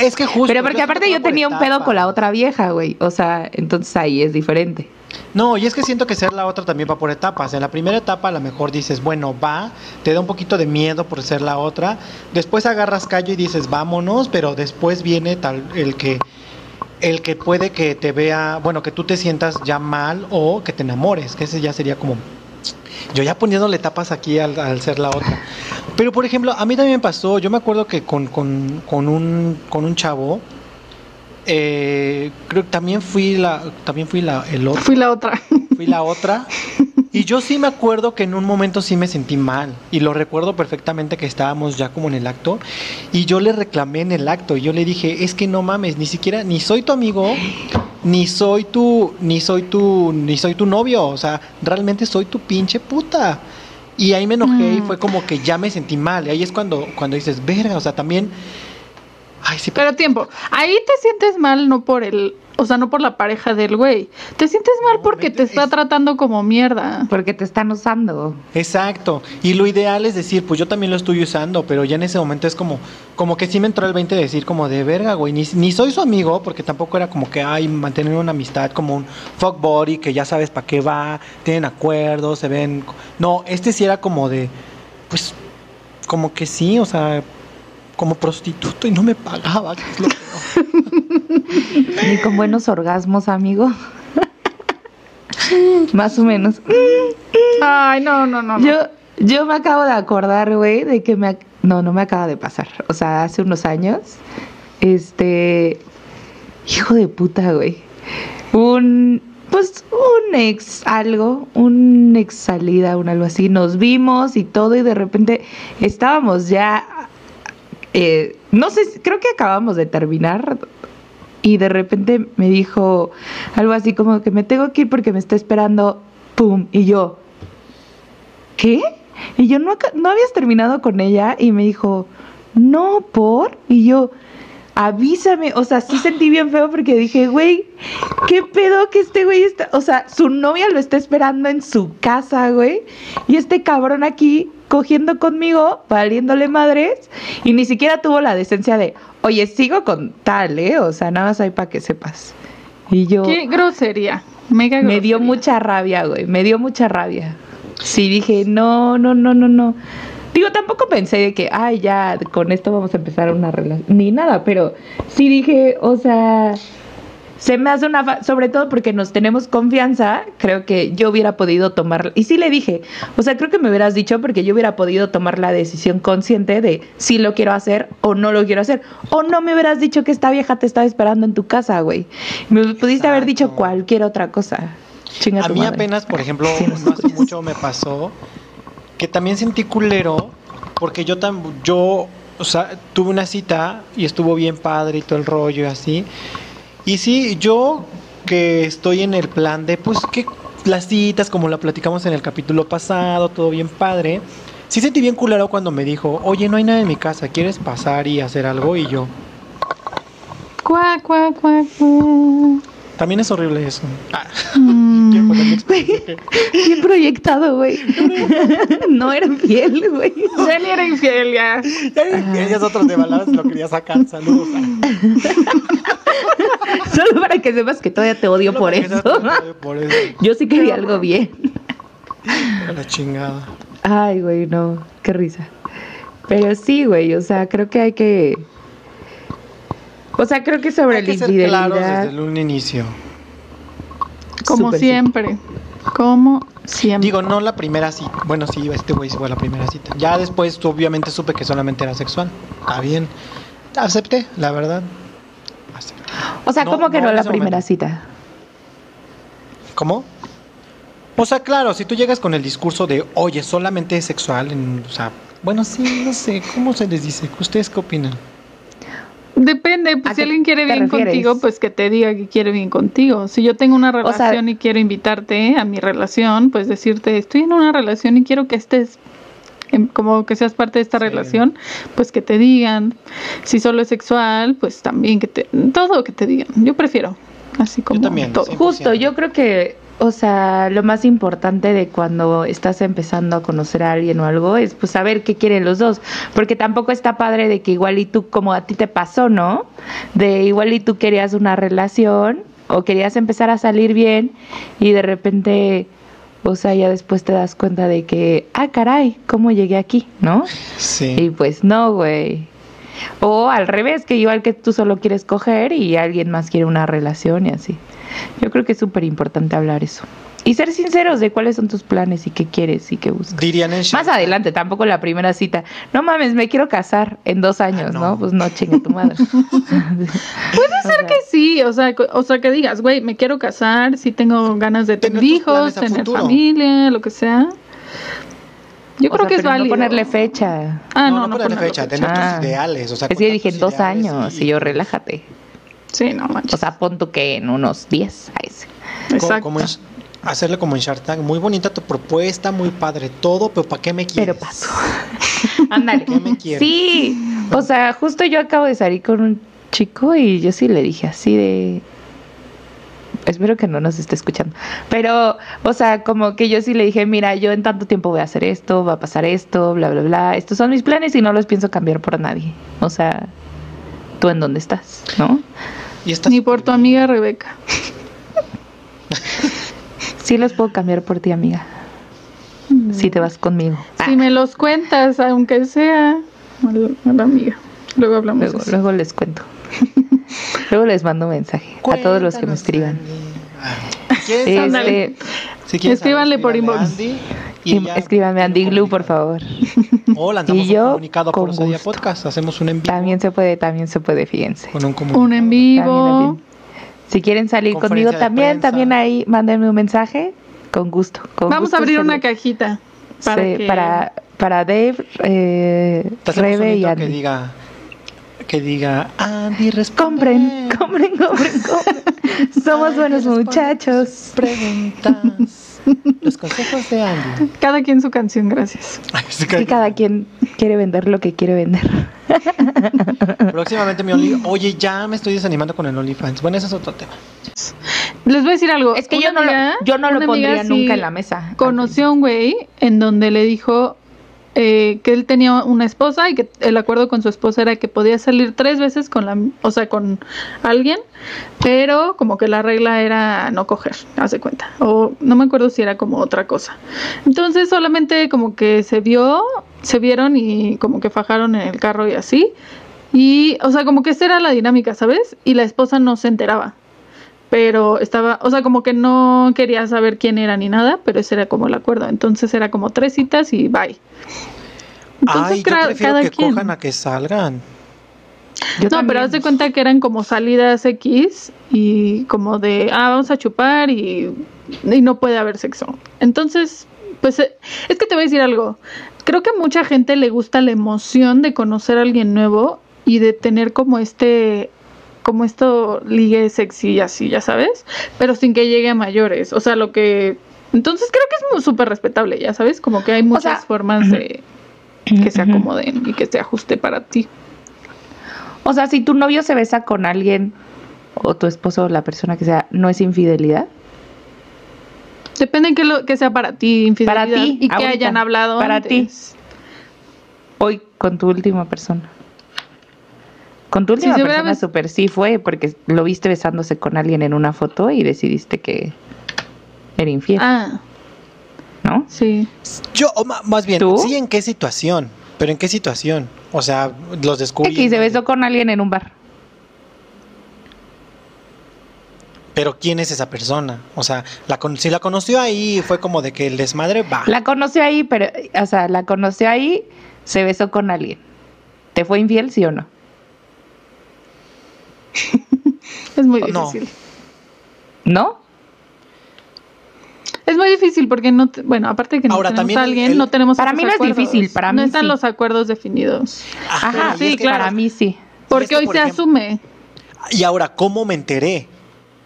Es que justo. Pero porque aparte yo tenía un pedo con la otra vieja, güey. O sea, entonces ahí es diferente. No, y es que siento que ser la otra también va por etapas. En la primera etapa a lo mejor dices, bueno, va, te da un poquito de miedo por ser la otra. Después agarras callo y dices, vámonos, pero después viene el que el que puede que te vea, bueno, que tú te sientas ya mal o que te enamores, que ese ya sería como yo ya poniéndole etapas aquí al, al ser la otra. Pero por ejemplo, a mí también me pasó, yo me acuerdo que con, con, con un, con un chavo, eh, creo que también fui la, también fui la, el otro Fui la otra. fui la otra. Y yo sí me acuerdo que en un momento sí me sentí mal. Y lo recuerdo perfectamente que estábamos ya como en el acto. Y yo le reclamé en el acto. Y yo le dije, es que no mames, ni siquiera, ni soy tu amigo, ni soy tu, ni soy tu, ni soy tu novio. O sea, realmente soy tu pinche puta. Y ahí me enojé y Mm. fue como que ya me sentí mal. Y ahí es cuando, cuando dices, verga, o sea, también. Ay, sí, Pero tiempo, ahí te sientes mal no por el, o sea, no por la pareja del güey. Te sientes mal No, porque te está es- tratando como mierda. Porque te están usando. Exacto. Y lo ideal es decir, pues yo también lo estoy usando, pero ya en ese momento es como, como que sí me entró el 20 de decir como de verga, güey. Ni, ni soy su amigo, porque tampoco era como que, ay, mantener una amistad como un fuck body, que ya sabes para qué va, tienen acuerdos, se ven. No, este sí era como de, pues, como que sí, o sea, como prostituto y no me pagaba, que es lo peor. [laughs] Ni con buenos orgasmos, amigo. [laughs] Más o menos. Ay, no, no, no. no. Yo, yo me acabo de acordar, güey, de que me... ac- No, no me acaba de pasar. O sea, hace unos años, este... Hijo de puta, güey. Un... Pues un ex algo, un ex salida, un algo así. Nos vimos y todo y de repente estábamos ya... eh, no sé, creo que acabamos de terminar y de repente me dijo algo así como que me tengo que ir porque me está esperando, pum, y yo, ¿qué? Y yo no, no habías terminado con ella y me dijo, no, por, y yo, avísame, o sea, sí sentí bien feo porque dije, güey, ¿qué pedo que este güey está, o sea, su novia lo está esperando en su casa, güey, y este cabrón aquí cogiendo conmigo, valiéndole madres, y ni siquiera tuvo la decencia de, oye, sigo con tal, ¿eh? O sea, nada más hay para que sepas. Y yo... Qué grosería. Mega Me dio grosería. mucha rabia, güey. Me dio mucha rabia. Sí, dije, no, no, no, no, no. Digo, tampoco pensé de que, ay, ya, con esto vamos a empezar una relación. Ni nada, pero sí dije, o sea, se me hace una... fa- Sobre todo porque nos tenemos confianza, creo que yo hubiera podido tomar... Y sí le dije, o sea, creo que me hubieras dicho porque yo hubiera podido tomar la decisión consciente de si lo quiero hacer o no lo quiero hacer. O no me hubieras dicho que esta vieja te estaba esperando en tu casa, güey. Me pudiste haber dicho cualquier otra cosa. Chinga A mí madre. apenas, por ejemplo, Sí, no hace mucho me pasó que también sentí culero porque yo tam yo, o sea, tuve una cita y estuvo bien padre y todo el rollo y así. Y sí, yo que estoy en el plan de pues que las citas como la platicamos en el capítulo pasado, todo bien padre. Sí sentí bien culero cuando me dijo, "Oye, no hay nada en mi casa, ¿quieres pasar y hacer algo?" y yo Cuá, cuá, cuá, cuá. También es horrible eso. Ah, Mm. quiero contar mi experiencia. Bien proyectado, güey. [laughs] no era fiel, güey. Ya ni era infiel, ya. Ya es otro tema, lo quería sacar. Saludos. [laughs] [laughs] Solo para que sepas que todavía te odio por eso. Por [laughs] eso. Yo sí quería algo bien. A La chingada. Ay, güey, no. Qué risa. Pero sí, güey, o sea, creo que hay que... O sea, creo que sobre Hay la que ser claros desde un inicio. Como sí. siempre. Como siempre. Digo, no la primera cita. Bueno, sí, este güey fue la primera cita. Ya después, tú, obviamente, supe que solamente era sexual. Está bien. Acepté, la verdad. Acepté. O sea, No, ¿cómo que no la primera momento. cita? ¿Cómo? O sea, claro, si tú llegas con el discurso de, oye, solamente es sexual, en- o sea, bueno, sí, no sé, ¿cómo se les dice? ¿Ustedes qué opinan? Depende, ¿A pues si alguien quiere bien refieres? contigo, pues que te diga que quiere bien contigo. Si yo tengo una sea- relación y quiero invitarte a mi relación, pues decirte, estoy en una relación y quiero que estés, como que seas parte de esta Sí. relación, pues que te digan. Si solo es sexual, pues también que te, todo que te digan. Yo prefiero, así como también, todo. sí. Justo, 100%. yo creo que, o sea, lo más importante de cuando estás empezando a conocer a alguien o algo es pues saber qué quieren los dos, porque tampoco está padre de que igual y tú, como a ti te pasó, ¿no? De igual y tú querías una relación o querías empezar a salir bien y de repente, o sea, ya después te das cuenta de que, ah, caray, ¿cómo llegué aquí? ¿No? Sí. Y pues no, güey. O al revés, que igual que tú solo quieres coger y alguien más quiere una relación y así. Yo creo que es súper importante hablar eso. Y ser sinceros de cuáles son tus planes y qué quieres y qué buscas. Dirían en Más adelante, tampoco la primera cita. No mames, me quiero casar en dos años, no. no. Pues no, chinga tu madre. [laughs] Puede ser Que sí, o sea, o sea, que digas, güey, me quiero casar, sí tengo ganas de tener hijos, tener futuro. familia, lo que sea. Yo creo que es válido. No ponerle fecha. Ah, no, no, no, ponerle ponerle fecha, tener Ah. tus ideales. O sea, Es que dije en dos años y yo relájate. Sí, no manches. O sea, pon tú que en unos 10 a ese. Exacto. como en- hacerle como en Shark Tank. Muy bonita tu propuesta, muy padre todo, pero ¿para qué me quieres? Pero paso. [laughs] Ándale. ¿Qué me quieres? Sí, o sea, justo yo acabo de salir con un chico y yo sí le dije así de... Espero que no nos esté escuchando. Pero, o sea, como que yo sí le dije, mira, yo en tanto tiempo voy a hacer esto, va a pasar esto, bla, bla, bla. Estos son mis planes y no los pienso cambiar por nadie. O sea, tú en dónde estás, ¿no? Y estás Ni por tu amiga Rebeca. [laughs] Sí los puedo cambiar por ti, amiga. Si te vas conmigo. Si me los cuentas, aunque sea a la, amiga. Luego hablamos Luego, les cuento. [laughs] luego les mando un mensaje a todos los que me escriban. Ah, Este. Si quieres Escríbanle saber, por inbox. Andy y escríbanme a Andy Glue, por favor. Lanzamos [laughs] Y yo, un comunicado por con Osadía gusto. Podcast. Hacemos un en vivo También se puede, también se puede, fíjense. con un. Un en También, vivo. también. Si quieren salir conmigo también, prensa. también ahí mándenme un mensaje. Con gusto. con Vamos gusto a abrir una cajita. Para, que- para, para Dave, eh, Rebe y Andy. que diga que diga Andy responde. Compren, compren, compren, [laughs] compren. Somos buenos muchachos. Preguntas. Los consejos de Andy. Cada quien su canción, gracias. Y cada quien quiere vender lo que quiere vender. Próximamente mi Only. Oye, ya me estoy desanimando con el OnlyFans. Bueno, ese es otro tema. Les voy a decir algo. Es que yo no, lo, yo no lo pondría sí nunca en la mesa. Conoció a un güey en donde le dijo eh, que él tenía una esposa y que el acuerdo con su esposa era que podía salir tres veces con la, o sea, con alguien, pero como que la regla era no coger, hace cuenta. O no me acuerdo si era como otra cosa. Entonces solamente como que se vio, se vieron y como que fajaron en el carro y así. Y, o sea, como que esa era la dinámica, ¿sabes? Y la esposa no se enteraba pero estaba, o sea, como que no quería saber quién era ni nada, pero ese era como el acuerdo. Entonces era como tres citas y bye. Entonces Ay, yo prefiero cada que quien. cojan a que salgan. Yo no, también. pero haz de cuenta que eran como salidas X y como de, ah, vamos a chupar y, y no puede haber sexo. Entonces, pues eh, es que te voy a decir algo. Creo que a mucha gente le gusta la emoción de conocer a alguien nuevo y de tener como este como esto ligue sexy y así, ya sabes, pero sin que llegue a mayores. O sea, lo que entonces creo que es muy súper respetable, ya sabes, como que hay muchas sea, formas de que se acomoden y que se ajuste para ti. O sea, si tu novio se besa con alguien, o tu esposo, o la persona que sea, ¿no es infidelidad? Depende de que, lo, que sea para ti infidelidad Para ti, y que hayan hablado para antes. Hoy con tu última persona. Con tu última persona super sí fue porque lo viste besándose con alguien en una foto y decidiste que era infiel, Ah, ¿no? sí. Yo, o más bien, ¿Tú? sí, ¿en qué situación? Pero ¿en qué situación? O sea, los descubrí. X se besó con alguien en un bar. Pero ¿quién es esa persona? O sea, la con- si la conoció ahí fue como de que el desmadre va. La conoció ahí, pero, o sea, la conoció ahí, se besó con alguien. ¿Te fue infiel, sí o no? [laughs] Es muy No. difícil. ¿No? Es muy difícil porque no, te- bueno, aparte de que no Ahora, tenemos también a alguien, el- no tenemos Para mí no es difícil, para no mí están sí. los acuerdos definidos. Ajá, y sí, es que- claro. Para mí sí. Porque que, hoy por se ejemplo- asume. Y ahora, ¿cómo me enteré?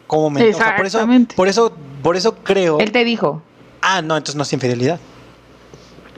¿Cómo me o sea, por eso, Exactamente. por eso, por eso creo. Él te dijo. Ah, no, entonces no es infidelidad.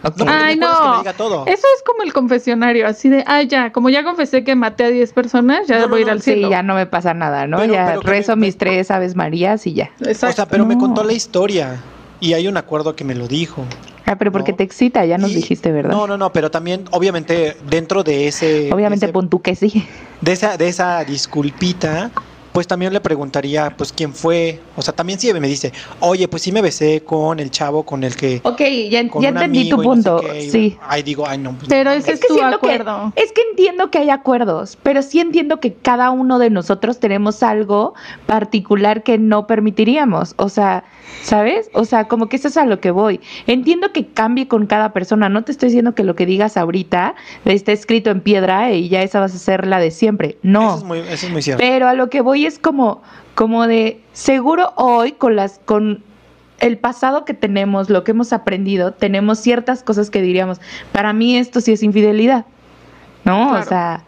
[laughs] ok. No, porque Ay, es que me no. diga todo. Eso es como el confesionario, así de, ah, ya, como ya confesé que maté a 10 personas, ya No, no, voy a ir no, al Sí, cielo. ya no me pasa nada, ¿no? Pero- ya pero rezo me- mis tres aves marías y ya. Exacto. O sea, pero me No. contó la historia. Y hay un acuerdo que me lo dijo. Ah, pero porque No. te excita, ya nos Y- dijiste, ¿verdad? No, no, no, pero también, obviamente, dentro de ese. Obviamente ese- pon tú que sí. de esa, de esa disculpita, pues también le preguntaría, pues, quién fue. O sea, también si me dice, oye, pues sí me besé con el chavo con el que. Ok, ya, entendí tu no sé punto. qué, sí. Ahí digo, ay, no. pues, Pero no, ese es tu siento acuerdo. Que, es que entiendo que hay acuerdos, pero sí entiendo que cada uno de nosotros tenemos algo particular que no permitiríamos. O sea, ¿sabes? O sea, como que eso es a lo que voy. Entiendo que cambie con cada persona. No te estoy diciendo que lo que digas ahorita esté escrito en piedra y ya esa vas a ser la de siempre. No. Eso es muy, eso es muy cierto. Pero a lo que voy es como, como de, seguro hoy con las, con el pasado que tenemos, lo que hemos aprendido, tenemos ciertas cosas que diríamos, para mí esto sí es infidelidad, ¿no? Claro. O sea,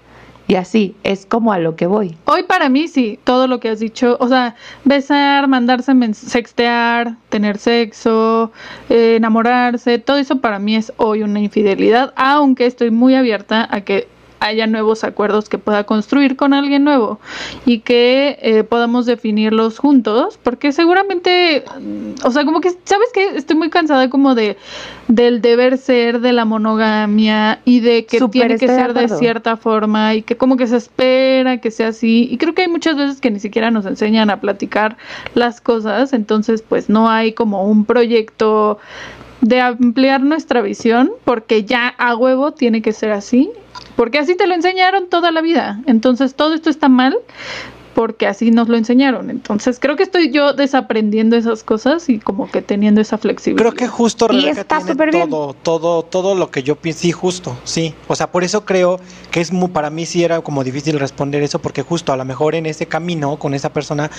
y así, es como a lo que voy. Hoy para mí sí, todo lo que has dicho, o sea, besar, mandarse sextear, tener sexo, eh, enamorarse, todo eso para mí es hoy una infidelidad, aunque estoy muy abierta a que haya nuevos acuerdos que pueda construir con alguien nuevo y que eh, podamos definirlos juntos, porque seguramente, o sea, como que, ¿sabes qué? Estoy muy cansada como de del deber ser, de la monogamia y de que tiene que de ser de cierta forma y que como que se espera que sea así y creo que hay muchas veces que ni siquiera nos enseñan a platicar las cosas, entonces pues no hay como un proyecto de ampliar nuestra visión porque ya a huevo tiene que ser así, porque así te lo enseñaron toda la vida, entonces todo esto está mal porque así nos lo enseñaron, entonces creo que estoy yo desaprendiendo esas cosas y como que teniendo esa flexibilidad. Creo que justo Y está tiene súper bien. todo, todo, todo lo que yo pienso. Sí, justo, sí. O sea, por eso creo que es muy, para mí sí era como difícil responder eso, porque justo a lo mejor en ese camino con esa persona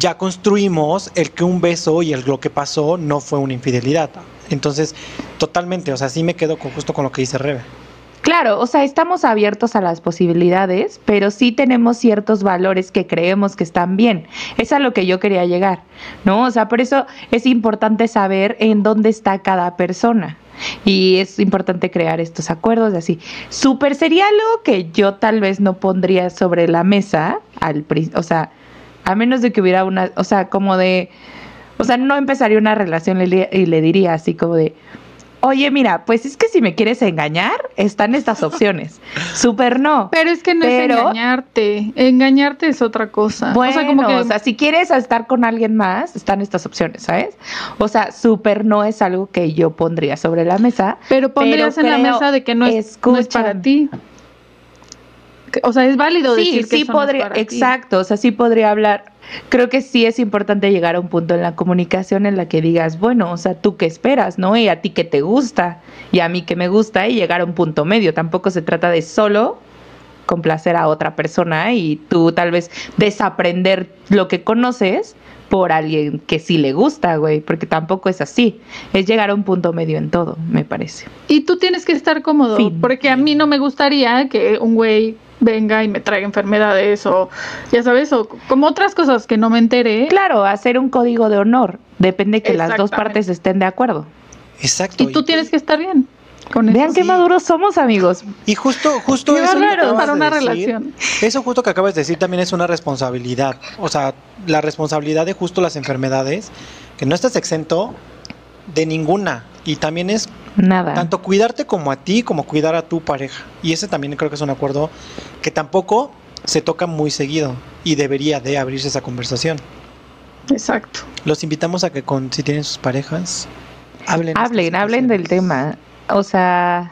ya construimos el que un beso y el, lo que pasó no fue una infidelidad. Entonces, totalmente, o sea, sí me quedo con, justo con lo que dice Rebe. Claro, o sea, estamos abiertos a las posibilidades, pero sí tenemos ciertos valores que creemos que están bien. Es a lo que yo quería llegar, ¿no? O sea, por eso es importante saber en dónde está cada persona. Y es importante crear estos acuerdos y así. Super sería algo que yo tal vez no pondría sobre la mesa, al, o sea, a menos de que hubiera una, o sea, como de, o sea, no empezaría una relación y le- diría así como de, oye, mira, pues es que si me quieres engañar, están estas [laughs] opciones. Súper no. Pero es que no Pero- es engañarte. Engañarte es otra cosa. Bueno, o sea, como que si quieres estar con alguien más, están estas opciones, ¿sabes? O sea, súper no es algo que yo pondría sobre la mesa. pero pondrías pero en la mesa de que no es, no es para ti. Que- O sea, es válido Sí, decir que sí no es podría, ti. exacto, o sea, sí podría hablar. Creo que sí es importante llegar a un punto en la comunicación en la que digas, bueno, o sea, tú qué esperas, ¿no? Y a ti que te gusta, y a mí que me gusta, y llegar a un punto medio. Tampoco se trata de solo complacer a otra persona y tú tal vez desaprender lo que conoces por alguien que sí le gusta, güey, porque tampoco es así. Es llegar a un punto medio en todo, me parece. Y tú tienes que estar cómodo, Fin. porque a mí no me gustaría que un güey venga y me traiga enfermedades o ya sabes, o como otras cosas que no me enteré. Claro, hacer un código de honor. Depende que las dos partes estén de acuerdo. Exacto. Y tú tienes que estar bien. Con Vean qué maduros somos, amigos. Y justo, justo Qué eso que para de una decir, relación. Eso justo que acabas de decir también es una responsabilidad. O sea, la responsabilidad de justo las enfermedades, que no estás exento de ninguna. Y también es Nada. tanto cuidarte como a ti, como cuidar a tu pareja. Y ese también creo que es un acuerdo que tampoco se toca muy seguido y debería de abrirse esa conversación. Exacto. Los invitamos a que con si tienen sus parejas, hablen. Hablen, hablen del tema. O sea,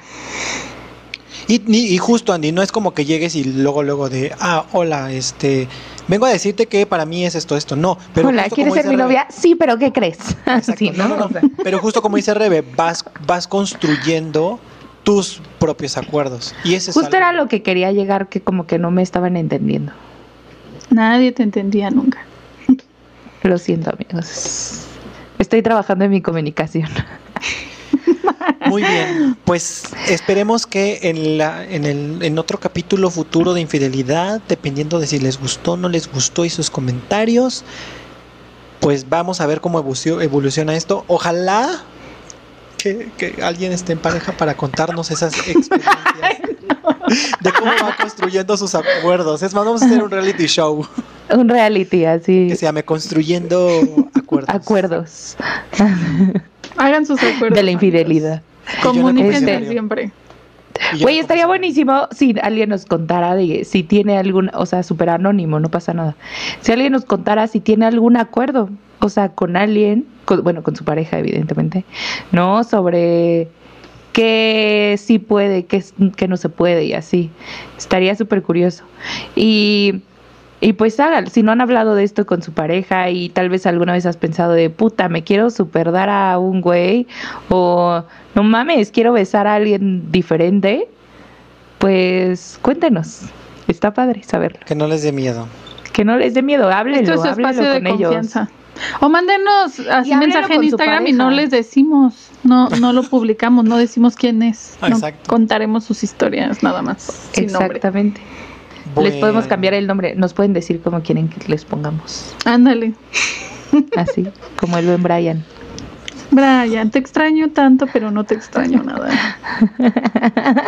Y, ni- y justo, Andy, no es como que llegues y luego, luego de, ah, hola, este, vengo a decirte que para mí es esto, esto. No, pero hola, ¿quieres ser mi Rebe- novia? Sí, pero ¿qué crees? [laughs] Exacto, Sí, no, no, no. Pero justo como dice Rebe, vas, vas construyendo tus propios acuerdos. Y ese es Justo algo- era lo que quería llegar, que como que no me estaban entendiendo. Nadie te entendía nunca. Lo siento, amigos. Estoy trabajando en mi comunicación. Muy bien, pues esperemos que en, la, en, el, en otro capítulo futuro de infidelidad, dependiendo de si les gustó o no les gustó y sus comentarios, pues vamos a ver cómo evolucio- evoluciona esto. Ojalá que, que alguien esté en pareja para contarnos esas experiencias [laughs] de cómo va construyendo sus acuerdos. Es más, vamos a hacer un reality show Un reality así. que se llame Construyendo Acuerdos. Acuerdos Hagan sus acuerdos. de la infidelidad. Comuníquense siempre. Güey, estaría buenísimo si alguien nos contara de si tiene algún, o sea, súper anónimo, no pasa nada. Si alguien nos contara si tiene algún acuerdo, o sea, con alguien, con- bueno, con su pareja, evidentemente, ¿no? Sobre qué sí puede, qué, qué no se puede y así. Estaría súper curioso. Y, y pues hagan, si no han hablado de esto con su pareja y tal vez alguna vez has pensado de puta, me quiero super dar a un güey o no mames, quiero besar a alguien diferente, pues cuéntenos. Está padre saberlo. Que no les dé miedo. Que no les dé miedo, háblenlo, Esto es háblenlo espacio de con ellos. confianza. O mándenos así mensaje en con Instagram y no les decimos, no, no lo publicamos, no decimos quién es. No [laughs] exacto. contaremos sus historias nada más. Sin nombre. Les podemos cambiar el nombre, nos pueden decir cómo quieren que les pongamos. Ándale. Así, como el buen Brian. Brian, te extraño tanto, pero no te extraño nada.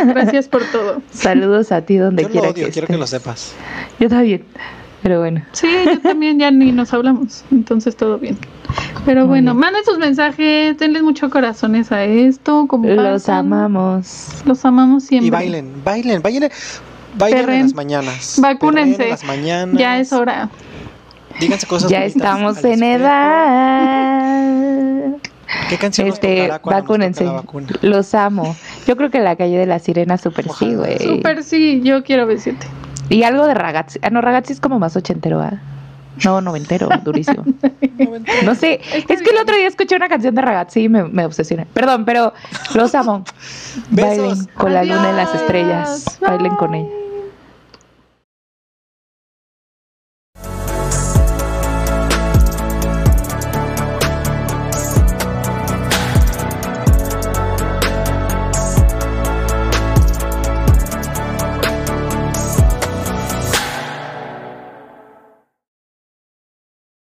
Gracias por todo. Saludos a ti donde Yo lo quiera odio, que quiero que lo sepas. Yo también. Pero bueno. Sí, yo también ya ni nos hablamos, entonces todo bien. Pero Muy bueno, bien. manden sus mensajes, denles muchos corazones a esto, compartan. Los amamos. Los amamos siempre. Y bailen, bailen, bailen. Bailen Perren. en las mañanas. Vacúnense. Perren en las mañanas. Ya es hora. Díganse cosas Ya estamos en espejo. edad. ¿Qué canción Este, nos vacúnense. toque la vacuna? Los amo. Yo creo que la calle de la sirena super sí, güey. Súper sí, yo quiero besarte. Y algo de ragazzi. Ah, no, ragazzi es como más ochentero, ¿ah? No, noventero, [laughs] durísimo. No sé, Está es que el otro día escuché una canción de ragazzi y me, me obsesioné. Perdón, pero los amo. Besos. Bailen con la luna y las estrellas. Bailen con ella.